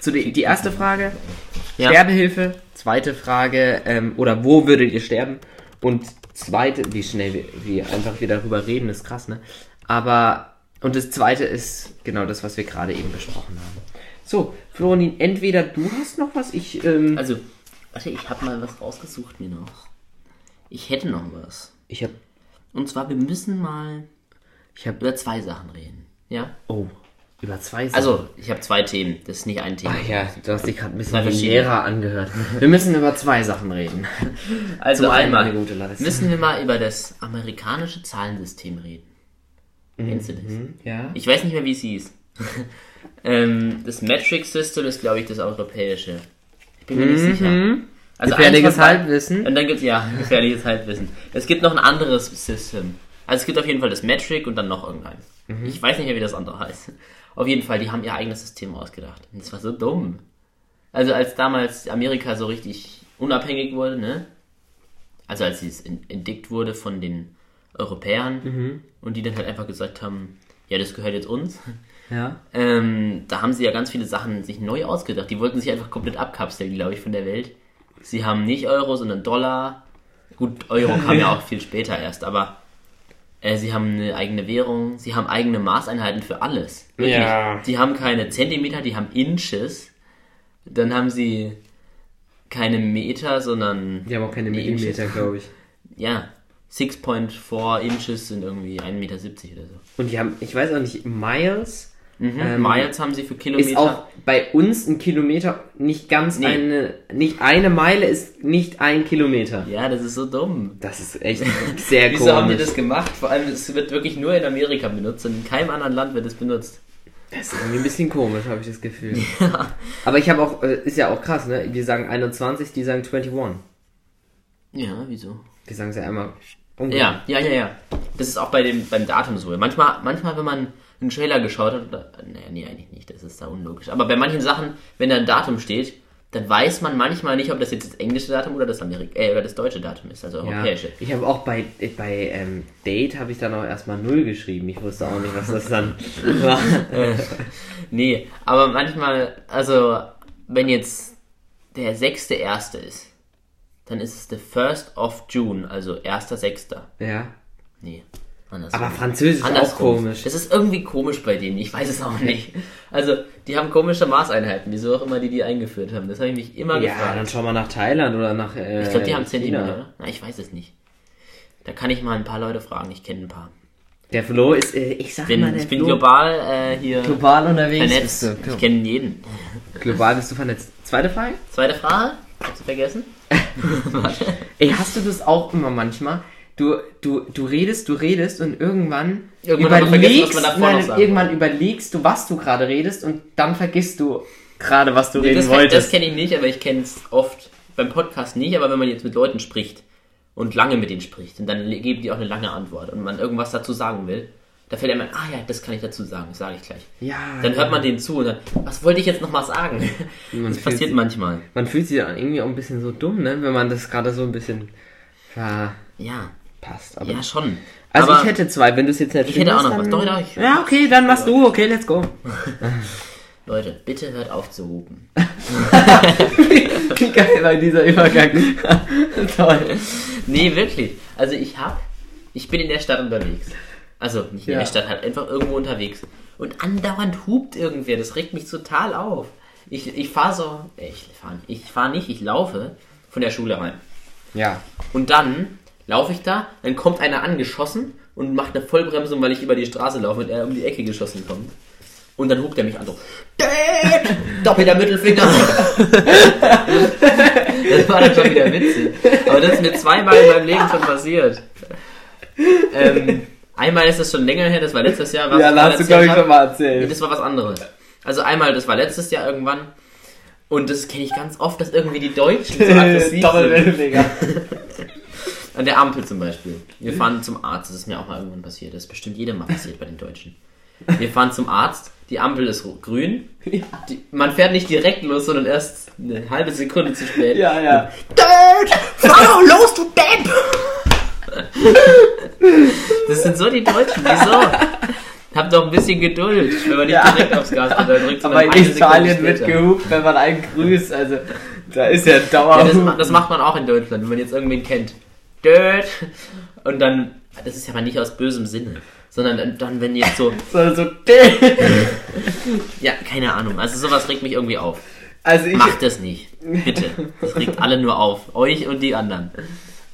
zu die, die erste Frage, Ja. Sterbehilfe. Zweite Frage, ähm, oder wo würdet ihr sterben? Und zweite, wie schnell wir, wir einfach wieder darüber reden, ist krass, ne? Aber, und das zweite ist genau das, was wir gerade eben besprochen haben. So, Florin, entweder du hast noch was, ich, ähm, Also, warte, ich habe mal was rausgesucht mir noch. Ich hätte noch was. ich hab, Und zwar, wir müssen mal ich hab, über zwei Sachen reden. Ja? oh, über zwei Sachen. Also, ich habe zwei Themen. Das ist nicht ein Thema. Ach ja, du hast dich gerade ein bisschen wie. Lehrer angehört. Wir müssen über zwei Sachen reden. Also Zum einmal müssen wir mal über das amerikanische Zahlensystem reden. Kennst du das? Ja. Ich weiß nicht mehr, wie es hieß. ähm, das Metric System ist, glaube ich, das europäische. Ich bin mir nicht sicher. Also Gefährliches Halbwissen. Und dann gibt ja, gefährliches Halbwissen. Es gibt noch ein anderes System. Also es gibt auf jeden Fall das Metric und dann noch irgendeins. Ich weiß nicht mehr, wie das andere heißt. Auf jeden Fall, die haben ihr eigenes System ausgedacht. Und das war so dumm. Also als damals Amerika so richtig unabhängig wurde, ne? Also als es entdeckt wurde von den Europäern und die dann halt einfach gesagt haben, ja, das gehört jetzt uns. Ja. Ähm, da haben sie ja ganz viele Sachen sich neu ausgedacht. Die wollten sich einfach komplett abkapseln, glaube ich, von der Welt. Sie haben nicht Euro, sondern Dollar. Gut, Euro kam ja auch viel später erst, aber äh, sie haben eine eigene Währung, sie haben eigene Maßeinheiten für alles. Wirklich. Ja. Die haben keine Zentimeter, die haben Inches. Dann haben sie keine Meter, sondern Die haben auch keine Millimeter, glaube ich. ja, 6.4 Inches sind irgendwie 1,70 Meter oder so. Und die haben, ich weiß auch nicht, Miles Mhm. Ähm, Miles haben sie für Kilometer. ist auch bei uns ein Kilometer nicht ganz Nee. eine, nicht eine Meile ist nicht ein Kilometer. Ja, das ist so dumm. Das ist echt sehr Wieso haben die komisch. das gemacht? Vor allem, es wird wirklich nur in Amerika benutzt und in keinem anderen Land wird es benutzt. Das ist irgendwie ein bisschen komisch, habe ich das Gefühl. Aber ich habe auch, äh, ist ja auch krass, ne? Wir sagen 21, die sagen 21. Ja, wieso? Wir sagen es ja einmal. Ja, ja, ja, ja. Das ist auch bei dem, beim Datum so. Manchmal, manchmal, wenn man einen Trailer geschaut hat, oder, naja, nee, eigentlich nicht, das ist da unlogisch. Aber bei manchen Sachen, wenn da ein Datum steht, dann weiß man manchmal nicht, ob das jetzt das englische Datum oder das Amerik äh, oder das deutsche Datum ist, also Ja, europäische. ich habe auch bei, bei ähm, Date habe ich dann auch erstmal null geschrieben. Ich wusste auch nicht, was das dann war. Nee, aber manchmal, also, wenn jetzt der sechste erste ist, dann ist es the first of June, also erster Sechster. Ja. Nee, andersrum. Aber Französisch ist auch komisch. Das ist irgendwie komisch bei denen, ich weiß es auch nicht. Also, die haben komische Maßeinheiten, wieso auch immer die die eingeführt haben. Das habe ich mich immer Ja, gefragt. dann schau mal nach Thailand oder nach. Äh, ich glaube, die haben. Zentimeter, oder? Na, ich weiß es nicht. Da kann ich mal ein paar Leute fragen, ich kenne ein paar. Der Flo ist, äh, ich sag Bin, mal, ich bin Flo, global äh, hier global unterwegs. vernetzt. Bist du. Ich kenne jeden. Global bist du vernetzt. Zweite Frage? Zweite Frage? Hast du vergessen? Ey, hast du das auch immer manchmal? Du, du, du redest, du redest und irgendwann, Irgendwann noch nein, irgendwann überlegst du, was du gerade redest und dann vergisst du gerade, was du Nee, reden das, wolltest. das kenne ich nicht, aber ich kenne es oft. Beim Podcast nicht, aber wenn man jetzt mit Leuten spricht und lange mit denen spricht und dann geben die auch eine lange Antwort und man irgendwas dazu sagen will, da fällt einem ein, ah ja, das kann ich dazu sagen, das sage ich gleich. ja, Dann hört man denen zu und dann, was wollte ich jetzt nochmal sagen? Man Das passiert sich- manchmal. man fühlt sich irgendwie auch ein bisschen so dumm, ne? Wenn man das gerade so ein bisschen verpasst. Ja, Aber ja schon. also aber ich hätte zwei, wenn du es jetzt nicht ich hätte auch noch was. Doch, doch, ich, Ja, okay, dann machst du. Okay, let's go. Leute, bitte hört auf zu hupen. Wie geil war dieser Übergang. Toll. Nee, wirklich. Also ich hab, ich bin in der Stadt unterwegs. Also nicht in Ja. der Stadt, halt einfach irgendwo unterwegs. Und andauernd hupt irgendwer. Das regt mich total auf. Ich, ich fahre so, äh, ich fahre ich fahr nicht, ich laufe von der Schule rein. Ja. Und dann laufe ich da, dann kommt einer angeschossen und macht eine Vollbremsung, weil ich über die Straße laufe und er um die Ecke geschossen kommt. Und dann hupt er mich an so, Dad! Doppelter Mittelfinger. das war dann schon wieder witzig. Aber das ist mir zweimal in meinem Leben schon passiert. Ähm, einmal ist das schon länger her, das war letztes Jahr. was Ja, da hast du, glaube ich, schon mal erzählt. Das war was anderes. Also einmal, das war letztes Jahr irgendwann. Und das kenne ich ganz oft, dass irgendwie die Deutschen so aggressiv sind. An der Ampel zum Beispiel. Wir fahren zum Arzt, das ist mir auch mal irgendwann passiert. Das ist bestimmt jedem mal passiert bei den Deutschen. Wir fahren zum Arzt, die Ampel ist grün. Die, man fährt nicht direkt los, sondern erst eine halbe Sekunde zu spät. Ja, ja. Dad, fahr los, du Depp! Das sind so die Deutschen, wieso? Habt doch ein bisschen Geduld, wenn man nicht Ja. direkt aufs Gas drückt, dann drückt Aber in Italien wird gehupt, wenn man einen grüßt. Also, da ist ja Ja, das, das macht man auch in Deutschland, wenn man jetzt irgendwen kennt. Dad! Und dann, das ist ja mal nicht aus bösem Sinne, sondern dann, dann wenn jetzt so, so, so, ja, keine Ahnung, also sowas regt mich irgendwie auf. also ich, Macht das nicht, bitte. Das regt alle nur auf, euch und die anderen.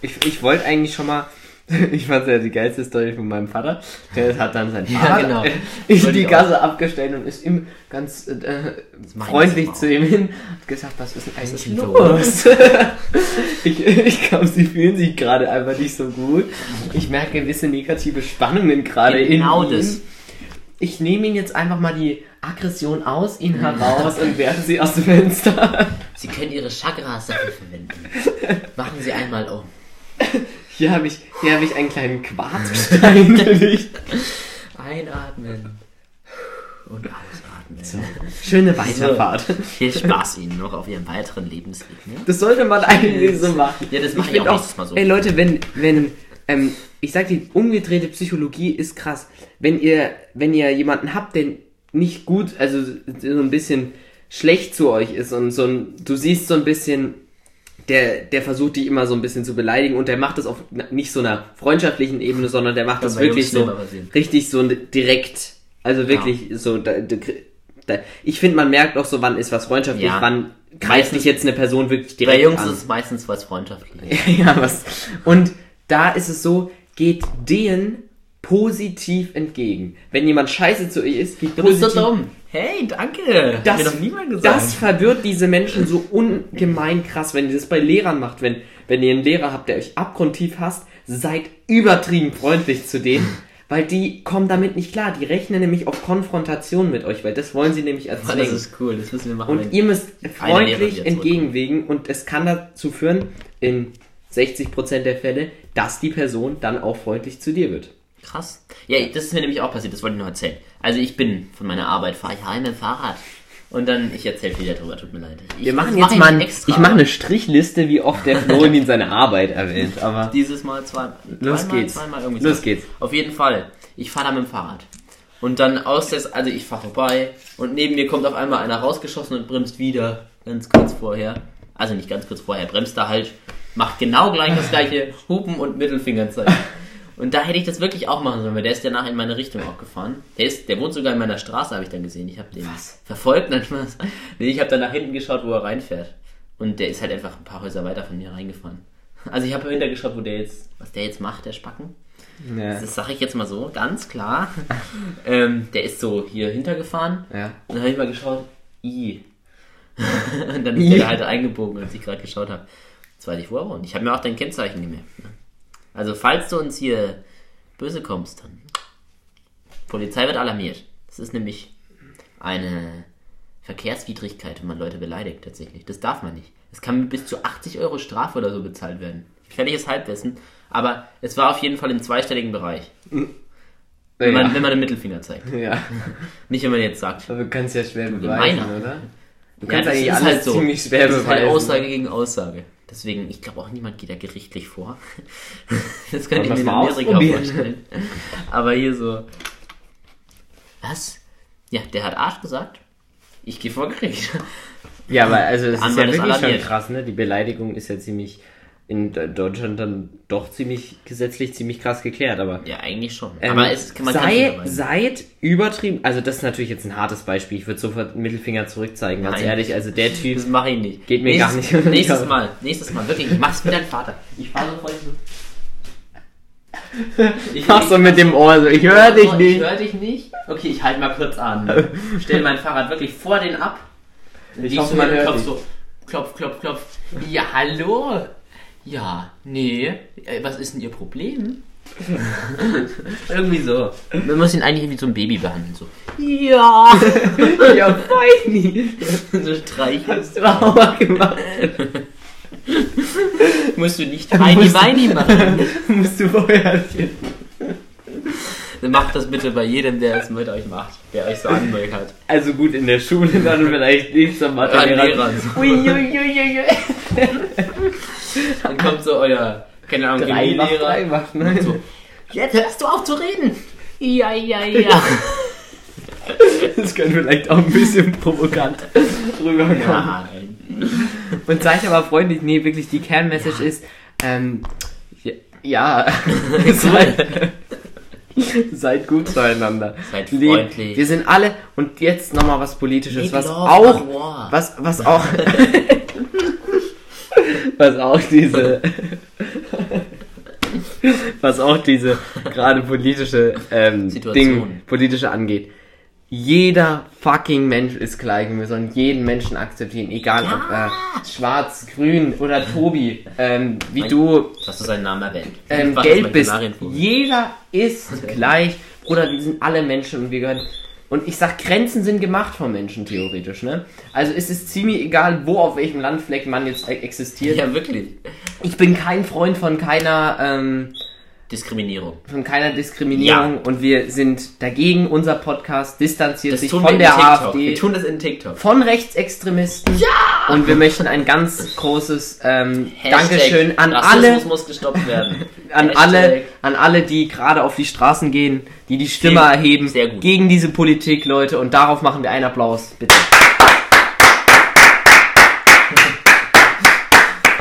ich, ich wollte eigentlich schon mal. Ich fand ja die geilste Story von meinem Vater. Der hat dann sein Fahrrad genau. in die. Gasse abgestellt und ist ihm ganz äh, freundlich zu ihm hin hat gesagt, was ist denn eigentlich ist los? ich ich glaube, sie fühlen sich gerade einfach nicht so gut. Ich merke gewisse negative Spannungen gerade Genau in ihm. das. Ich nehme ihn jetzt einfach mal die Aggression aus ihn heraus und werfe sie aus dem Fenster. Sie können ihre Chakras dafür verwenden. Machen Sie einmal um. Hier habe ich, hier habe ich einen kleinen Quarzstein gelegt. Einatmen. Und ausatmen. Schöne Weiterfahrt. Viel Spaß Ihnen noch auf Ihrem weiteren Lebensweg. Ne? Das sollte man eigentlich so machen. Ja, das mache ich find auch nächstes Mal so. Ey Leute, wenn, wenn, ähm, ich sag die umgedrehte Psychologie ist krass. Wenn ihr, wenn ihr jemanden habt, der nicht gut, also so ein bisschen schlecht zu euch ist und so ein, du siehst so ein bisschen, der, der versucht dich immer so ein bisschen zu beleidigen und der macht das auf nicht so einer freundschaftlichen Ebene, sondern der macht das bei wirklich so richtig so direkt, also wirklich so, da, da, ich finde, man merkt auch so, wann ist was freundschaftlich, Ja. wann greift dich jetzt eine Person wirklich Bei direkt Jungs an. ist es meistens was Freundschaftliches. Ja, was. Und da ist es so, geht denen positiv entgegen. Wenn jemand scheiße zu euch ist, geht Du positiv. so dumm. Hey, danke. Hat Das, mir doch niemand gesagt. das verwirrt diese Menschen so ungemein krass, wenn ihr das bei Lehrern macht. Wenn, wenn ihr einen Lehrer habt, der euch abgrundtief hasst, seid übertrieben freundlich zu denen, weil die kommen damit nicht klar. Die rechnen nämlich auf Konfrontation mit euch, weil das wollen sie nämlich Mann, erzwingen. das ist cool, das müssen wir machen. Und ihr müsst freundlich entgegenwegen und es kann dazu führen, in 60% der Fälle, dass die Person dann auch freundlich zu dir wird. Krass. Ja, das ist mir nämlich auch passiert, das wollte ich noch erzählen. Also ich bin von meiner Arbeit, fahre ich heim mit dem Fahrrad. Und dann, ich erzähle viel darüber, tut mir leid. Ich, Wir machen jetzt mach mal, ein, extra. ich mache eine Strichliste, wie oft der Florentin seine Arbeit erwähnt, aber Dieses Mal zwei, Los zweimal, geht's. zweimal irgendwie Los so. geht's. Auf jeden Fall. Ich fahre da mit dem Fahrrad. Und dann aus des, also ich fahre vorbei und neben mir kommt auf einmal einer rausgeschossen und bremst wieder, ganz kurz vorher. Also nicht ganz kurz vorher, bremst da halt, macht genau gleich das gleiche Hupen und Mittelfingerzeichen. Und da hätte ich das wirklich auch machen sollen, weil der ist ja nachher in meine Richtung auch gefahren. Der ist, der wohnt sogar in meiner Straße, habe ich dann gesehen. Ich habe den verfolgt, nein, Spaß. Nee, ich habe dann nach hinten geschaut, wo er reinfährt. Und der ist halt einfach ein paar Häuser weiter von mir reingefahren. Also ich habe hinter geschaut, wo der jetzt, was der jetzt macht, der Spacken. ja, Das sage ich jetzt mal so, ganz klar. ähm, der ist so hier hintergefahren. ja. Und dann habe ich mal geschaut, i. und dann ist der halt eingebogen, als ich gerade geschaut habe. Jetzt weiß ich, wo er wohnt. Ich habe mir auch dein Kennzeichen gemerkt. Ne? Also, falls du uns hier böse kommst, dann. Polizei wird alarmiert. Das ist nämlich eine Verkehrswidrigkeit, wenn man Leute beleidigt, tatsächlich. Das darf man nicht. Es kann mit bis zu 80 Euro Strafe oder so bezahlt werden. Gefährliches Halbwissen. Aber es war auf jeden Fall im zweistelligen Bereich. Wenn man, ja. wenn man den Mittelfinger zeigt. ja. Nicht, wenn man jetzt sagt, Aber du kannst ja schwer beweisen, oder? Du Ja, kannst das eigentlich ist alles halt so. ziemlich schwer das ist halt beweisen. Aussage gegen Aussage. Deswegen, ich glaube auch niemand geht da gerichtlich vor. Das könnte ich mir in Amerika vorstellen. Aber hier so. Was? Ja, der hat Arsch gesagt. Ich gehe vor Gericht. Ja, aber also das ist ja wirklich schon alarmiert. krass, ne? Die Beleidigung ist ja ziemlich in De- Deutschland dann doch ziemlich gesetzlich ziemlich krass geklärt, aber Ja, eigentlich schon. ähm, Aber es, man kann sei, es beweisen. seid übertrieben, also das ist natürlich jetzt ein hartes Beispiel, ich würde sofort Mittelfinger zurückzeigen, ganz Nein. ehrlich, also der Typ, Das mache ich nicht. Geht mir nächstes, gar nicht Nächstes. Mal, nächstes Mal, wirklich, ich mach's mit deinem Vater. Ich fahre sofort so. Ich Mach so mit dem Ohr so, ich höre dich Ich nicht. höre dich nicht. Okay, ich halte mal kurz an. Stell mein Fahrrad wirklich vor den ab. Ich hoffe, man hört klopfst so. Klopf, klopf, klopf. Ja, hallo. Ja, nee. Äh, Was ist denn Ihr Problem? irgendwie so. Man muss ihn eigentlich wie so ein Baby behandeln. So. Ja. Ja, feini. so streichelst. Hast du auch mal gemacht. Musst du nicht Weini Weini machen. Musst du vorher Macht das bitte bei jedem, der es mit euch macht. Der euch so anmeckert. Also gut, in der Schule dann vielleicht nicht An Mathelehrer. Lehrern. Dann kommt so euer, keine Ahnung, Drei macht Chemielehrer. drei macht neun. So, jetzt hörst du auf zu reden. Ja, ja, ja. Das könnte vielleicht auch ein bisschen provokant rüberkommen. Nein. Und seid aber freundlich, nee, wirklich die Kernmessage ist, ähm, ja, ja seid, seid gut zueinander. Seid freundlich. Wir sind alle, und jetzt nochmal was Politisches, was auch, was, was auch, was auch diese, was auch diese gerade politische ähm, Situation. Ding, politische angeht. Jeder fucking Mensch ist gleich und wir sollen jeden Menschen akzeptieren, egal ob äh, schwarz, grün oder Tobi, ähm, wie Mein- du Hast du seinen Namen erwähnt? ähm, gelb bist. Jeder ist gleich. Bruder, wir sind alle Menschen und wir gehören. Und ich sag, Grenzen sind gemacht von Menschen, theoretisch, ne? Also es ist ziemlich egal, wo auf welchem Landfleck man jetzt e- existiert. Ja, wirklich. Ich bin kein Freund von keiner, ähm, Diskriminierung. von keiner Diskriminierung und wir sind dagegen. Unser Podcast distanziert Das sich von der TikTok. AfD, Wir tun das in TikTok. von Rechtsextremisten. Ja! Und wir möchten ein ganz großes ähm, Dankeschön an Rassismus alle, muss gestoppt werden. an Hashtag. alle, an alle, die gerade auf die Straßen gehen, die die Stimme Sehr- erheben gut. gegen diese Politik, Leute. Und darauf machen wir einen Applaus, bitte.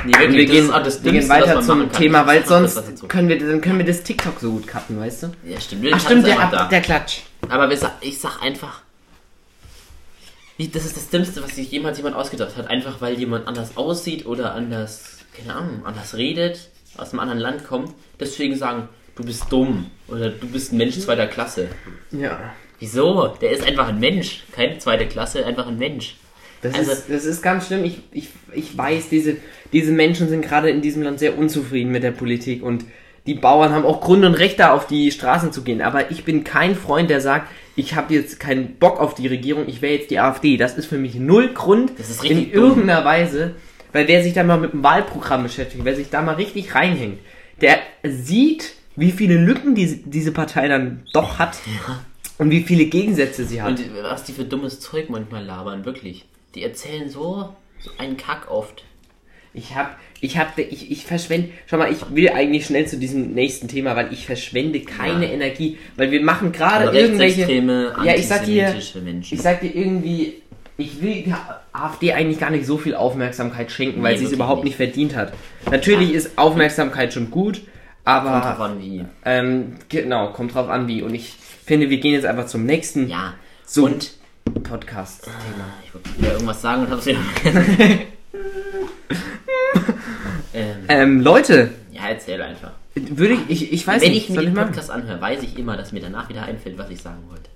Nee, wirklich, Und wir gehen, auch das wir gehen weiter zum. Thema, weil sonst können wir, dann können wir das TikTok so gut cutten, weißt du? Ja, stimmt. Ach stimmt, der, da. der Klatsch. Aber ich sag einfach, das ist das Dümmste, was sich jemals jemand ausgedacht hat. Einfach weil jemand anders aussieht oder anders, keine Ahnung, anders redet, aus einem anderen Land kommt. Deswegen sagen, du bist dumm oder du bist ein Mensch zweiter Klasse. Ja. Wieso? Der ist einfach ein Mensch. Keine zweite Klasse, einfach ein Mensch. Das, Also- ist, das ist ganz schlimm. Ich, ich, ich weiß, diese, diese Menschen sind gerade in diesem Land sehr unzufrieden mit der Politik und die Bauern haben auch Grund und Recht, da auf die Straßen zu gehen. Aber ich bin kein Freund, der sagt, ich habe jetzt keinen Bock auf die Regierung, ich wähle jetzt die AfD. Das ist für mich null Grund in richtig dumm. irgendeiner Weise, weil wer sich da mal mit dem Wahlprogramm beschäftigt, wer sich da mal richtig reinhängt, der sieht, wie viele Lücken diese, diese Partei dann doch hat und wie viele Gegensätze sie hat. Und was die für dummes Zeug manchmal labern, wirklich. Die erzählen so, so einen Kack oft. Ich hab, ich hab, ich, ich verschwende, schau mal, ich will eigentlich schnell zu diesem nächsten Thema, weil ich verschwende keine Ja. Energie, weil wir machen gerade irgendwelche, ja, ich sag dir, Menschen. ich sag dir irgendwie, ich will der AfD eigentlich gar nicht so viel Aufmerksamkeit schenken, weil Nee, sie es überhaupt nicht. nicht verdient hat. Natürlich ist Aufmerksamkeit schon gut, Kommt drauf aber, an, wie. ähm, genau, kommt drauf an wie, und ich finde, wir gehen jetzt einfach zum nächsten Ja. so Und Podcast-Thema. ich wollte wieder irgendwas sagen und hab's wieder vergessen. ähm, Ähm, Leute, ja, erzähl einfach. würde ich, ich, ich weiß Wenn nicht, ich mir den ich? Podcast anhöre, weiß ich immer, dass mir danach wieder einfällt, was ich sagen wollte.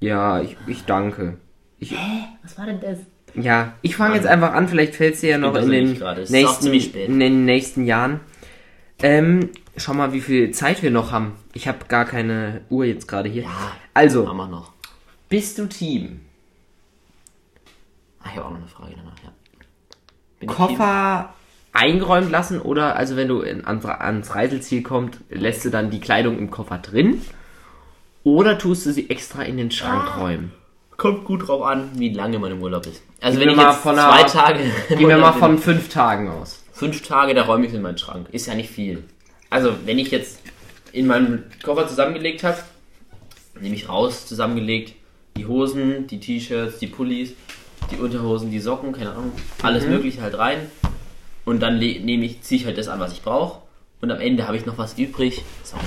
Ja, ich, ich danke. Ich, Was war denn das? Ja, ich fange jetzt einfach an, vielleicht fällt es dir ja noch in den, nächsten, in den nächsten Jahren. Ähm, schau mal, wie viel Zeit wir noch haben. Ich habe gar keine Uhr jetzt gerade hier. Ja, Also, Haben wir noch. Bist du Team? Ah, ich habe auch noch eine Frage danach, ja. Bin Koffer eingeräumt lassen oder, also wenn du in, ans, ans Reiseziel kommst, lässt du dann die Kleidung im Koffer drin? Oder tust du sie extra in den Schrank Ah. räumen? Kommt gut drauf an, wie lange man im Urlaub ist. Also Gehen wenn ich jetzt von zwei einer- Tage Gehen wir mal von fünf Tagen aus. fünf Tage, da räume ich in meinen Schrank. Ist ja nicht viel. Also, wenn ich jetzt in meinem Koffer zusammengelegt habe, nehme ich raus, zusammengelegt, die Hosen, die T-Shirts, die Pullis, die Unterhosen, die Socken, keine Ahnung, alles mögliche halt rein. Und dann nehme ich, ziehe ich halt das an, was ich brauche. Und am Ende habe ich noch was übrig. So.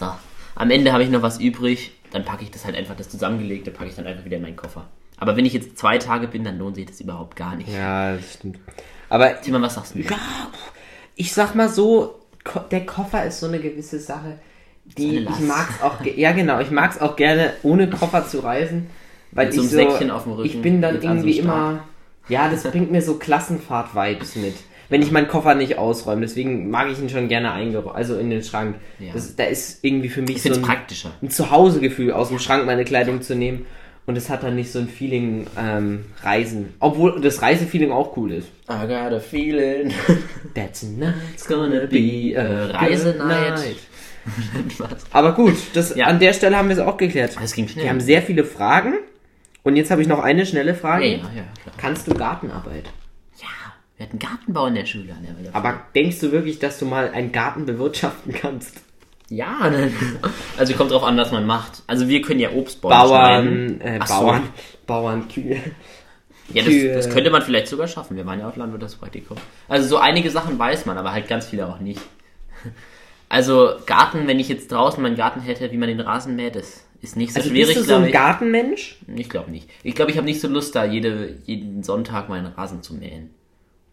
So. Am Ende habe ich noch was übrig. Dann packe ich das halt einfach, das zusammengelegte, packe ich dann einfach wieder in meinen Koffer. Aber wenn ich jetzt zwei Tage bin, dann lohnt sich das überhaupt gar nicht. Ja, das stimmt. Aber Timmer, was sagst du? Ja, ich sag mal so, der Koffer ist so eine gewisse Sache, die ich Last. mag's auch, ja genau, ich mag's auch gerne ohne Koffer zu reisen, weil Mit so ich so, Säckchen auf dem Rücken, ich bin dann irgendwie immer, ja, das bringt mir so Klassenfahrt-Vibes mit. Wenn ich meinen Koffer nicht ausräume, deswegen mag ich ihn schon gerne eingeräumt, also in den Schrank. Ja. Das, da ist irgendwie für mich Ich so es ein, praktischer. ein Zuhausegefühl, aus dem Schrank meine Kleidung zu nehmen. Und es hat dann nicht so ein Feeling ähm, Reisen. Obwohl das Reisefeeling auch cool ist. I got a feeling. That's a night. It's gonna be a Reisenight. Aber gut, das, Ja. an der Stelle haben wir es auch geklärt. Das ging schnell. Wir haben sehr viele Fragen. Und jetzt habe ich noch eine schnelle Frage. Ja, ja. Kannst du Gartenarbeit? Ja, wir hatten Gartenbau in der Schule. an der. Aber denkst du wirklich, dass du mal einen Garten bewirtschaften kannst? Ja, also kommt drauf an, was man macht. Also wir können ja Obstbäume. Bauern, äh, Ach so. Bauern, Bauern, Kühe. Ja, das, das könnte man vielleicht sogar schaffen. Wir waren ja auf Landwirtschaftspraktikum. Also so einige Sachen weiß man, aber halt ganz viele auch nicht. Also Garten, wenn ich jetzt draußen meinen Garten hätte, wie man den Rasen mäht, das ist nicht so Also schwierig, bist du so ein ich. Gartenmensch? Ich glaube nicht. Ich glaube, ich habe nicht so Lust, da jede, jeden Sonntag meinen Rasen zu mähen.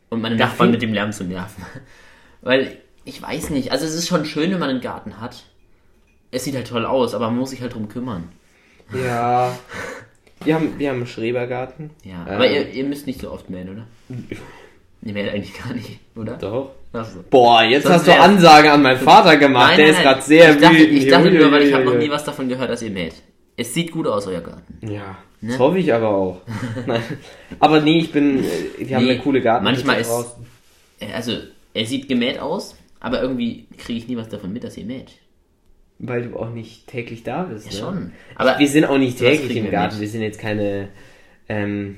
Und meine Nachbarn mit dem Lärm zu nerven. Weil, ich weiß nicht. Also es ist schon schön, wenn man einen Garten hat. Es sieht halt toll aus, aber man muss sich halt drum kümmern. Ja. Wir haben, wir haben einen Schrebergarten. Ja. Ähm, Aber ihr, ihr müsst nicht so oft mähen, oder? Ihr mäht eigentlich gar nicht, oder? Doch. So. Boah, jetzt Sonst hast du Ansage an meinen Vater gemacht. Der ist gerade sehr ich dachte, wütend. Ich dachte nur, weil ich habe noch nie was davon gehört, dass ihr mäht. Es sieht gut aus, euer Garten. Ja, Ne? das hoffe ich aber auch. Nein. Aber nee, ich bin. äh, Wir haben Nee, eine coole Garten. manchmal ist- Äh, Also, er sieht gemäht aus, aber irgendwie kriege ich nie was davon mit, dass ihr mäht. Weil du auch nicht täglich da bist. Ja, ne? schon. Aber wir sind auch nicht täglich im Garten. Wir sind jetzt keine. Ähm,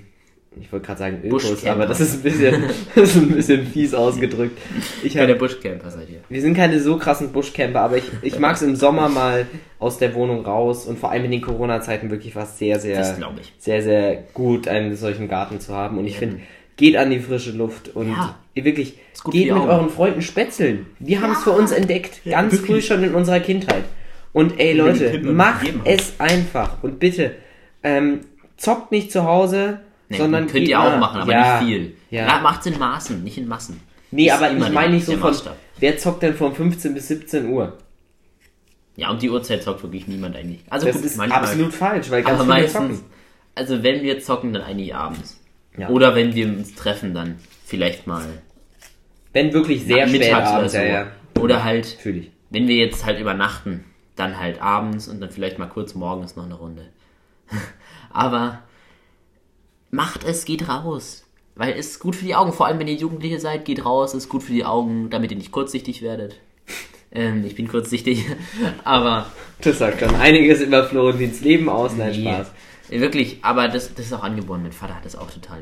ich wollte gerade sagen Ökos, aber das ist ein bisschen, das ist ein bisschen fies ausgedrückt. Ich keine hab, Buschcamper seid ihr. wir sind keine so krassen Buschcamper, aber ich, ich mag es im Sommer mal aus der Wohnung raus und vor allem in den Corona-Zeiten wirklich was sehr, sehr, Das glaube ich. sehr, sehr gut, einen solchen Garten zu haben. Und ich Ja. finde, geht an die frische Luft und Ja. ihr wirklich, geht mit euren Freunden spätzeln. Wir haben es für uns entdeckt, ganz früh schon in unserer Kindheit. Und ey Leute, macht es einfach und bitte, ähm, zockt nicht zu Hause, Nee, sondern könnt ihr auch machen, aber ja, nicht viel. Ja. Ja. Macht's in Maßen, nicht in Massen. Nee, Ist aber ich meine nicht so von, Maßstab. wer zockt denn von 15 bis 17 Uhr? Ja, um die Uhrzeit zockt wirklich niemand eigentlich. Also Das gut, ist manchmal. absolut falsch, weil ganz aber viele meistens, zocken. also wenn wir zocken, dann eigentlich abends. Ja. Oder wenn wir uns treffen, dann vielleicht mal Wenn wirklich sehr spät mittags oder abends, so. ja. Oder halt, Natürlich. wenn wir jetzt halt übernachten, dann halt abends und dann vielleicht mal kurz morgens noch eine Runde. Aber macht es, geht raus. Weil es ist gut für die Augen, vor allem wenn ihr Jugendliche seid, geht raus, ist gut für die Augen, damit ihr nicht kurzsichtig werdet. Ähm, ich bin kurzsichtig, aber Das sagt dann einiges über Florentins Leben aus. Nein, Nee. Spaß. Wirklich, aber das, das ist auch angeboren. Mein Vater hat das auch total.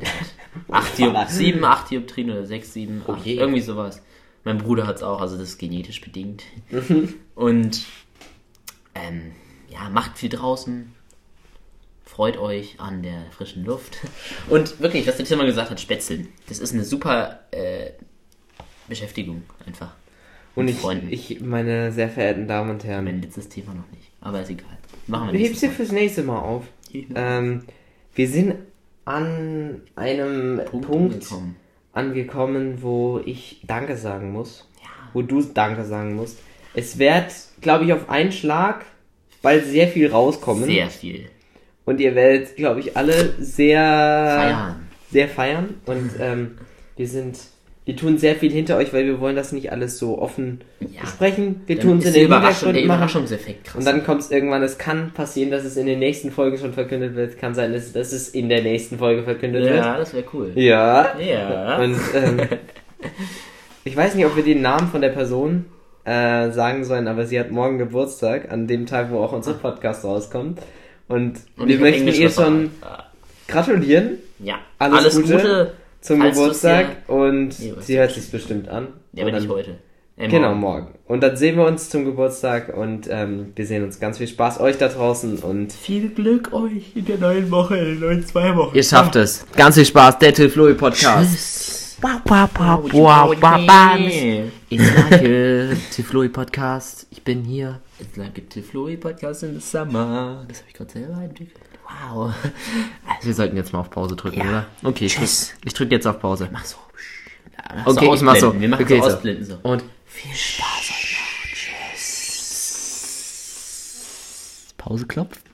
8 Vater. Diop 7, 8 Dioptrien oder 6, 7, 8, Oh irgendwie sowas. Mein Bruder hat es auch, also das ist genetisch bedingt. Mhm. Und ähm, ja, macht viel draußen. Freut euch an der frischen Luft. Und wirklich, was der Timmer gesagt hat, Spätzeln. Das ist eine super äh, Beschäftigung einfach. Und ich, Freunden. ich, meine sehr verehrten Damen und Herren, Mein letztes Thema noch nicht. Aber ist egal. Machen wir du hebst dir Mal. fürs nächste Mal auf. Ähm, wir sind an einem Punkt, Punkt angekommen. angekommen, wo ich Danke sagen muss. Ja. Wo du Danke sagen musst. Es wird, glaube ich, auf einen Schlag bald sehr viel rauskommen. Sehr viel. Und ihr werdet, glaube ich, alle sehr Feiern. sehr feiern. Und ähm, wir sind, wir tun sehr viel hinter euch, weil wir wollen das nicht alles so offen Ja. besprechen. Wir tun es in den Überraschung, der. Überraschungseffekt krass. Und dann kommt es irgendwann, es kann passieren, dass es in den nächsten Folgen schon verkündet wird. Kann sein, dass, dass es in der nächsten Folge verkündet ja, das wäre cool. wird. Ja. Ja. Und ähm, ich weiß nicht, ob wir den Namen von der Person äh, sagen sollen, aber sie hat morgen Geburtstag, an dem Tag, wo auch unser Podcast rauskommt. Und, Und wir möchten Englisch ihr schon gratulieren Ja, Alles alles, Gute Gute. zum Geburtstag ja- und Nee, sie hört sich bestimmt an. Ja, aber nicht heute. Äh, Genau, morgen. morgen. Und dann sehen wir uns zum Geburtstag und ähm, wir sehen uns ganz viel Spaß euch da draußen und Viel Glück euch in der neuen Woche, in den neuen zwei Wochen. ihr schafft es. Ganz viel Spaß, der Till Flori Podcast. Tschüss. Wow, wow, wow, wow, wow, wow. It's like a Tifloi Podcast. Ich bin hier. It's like a Tifloi Podcast in the summer. Das habe ich gerade selber entwickelt. Wow. Also wir sollten jetzt mal auf Pause drücken, ja. oder? Okay, Tschüss. ich, ich drücke jetzt auf Pause. Mach so. Ja, okay, so ich mach so. Wir machen okay, so ausblenden so. Und viel Spaß euch noch. Tschüss. Pause klopft.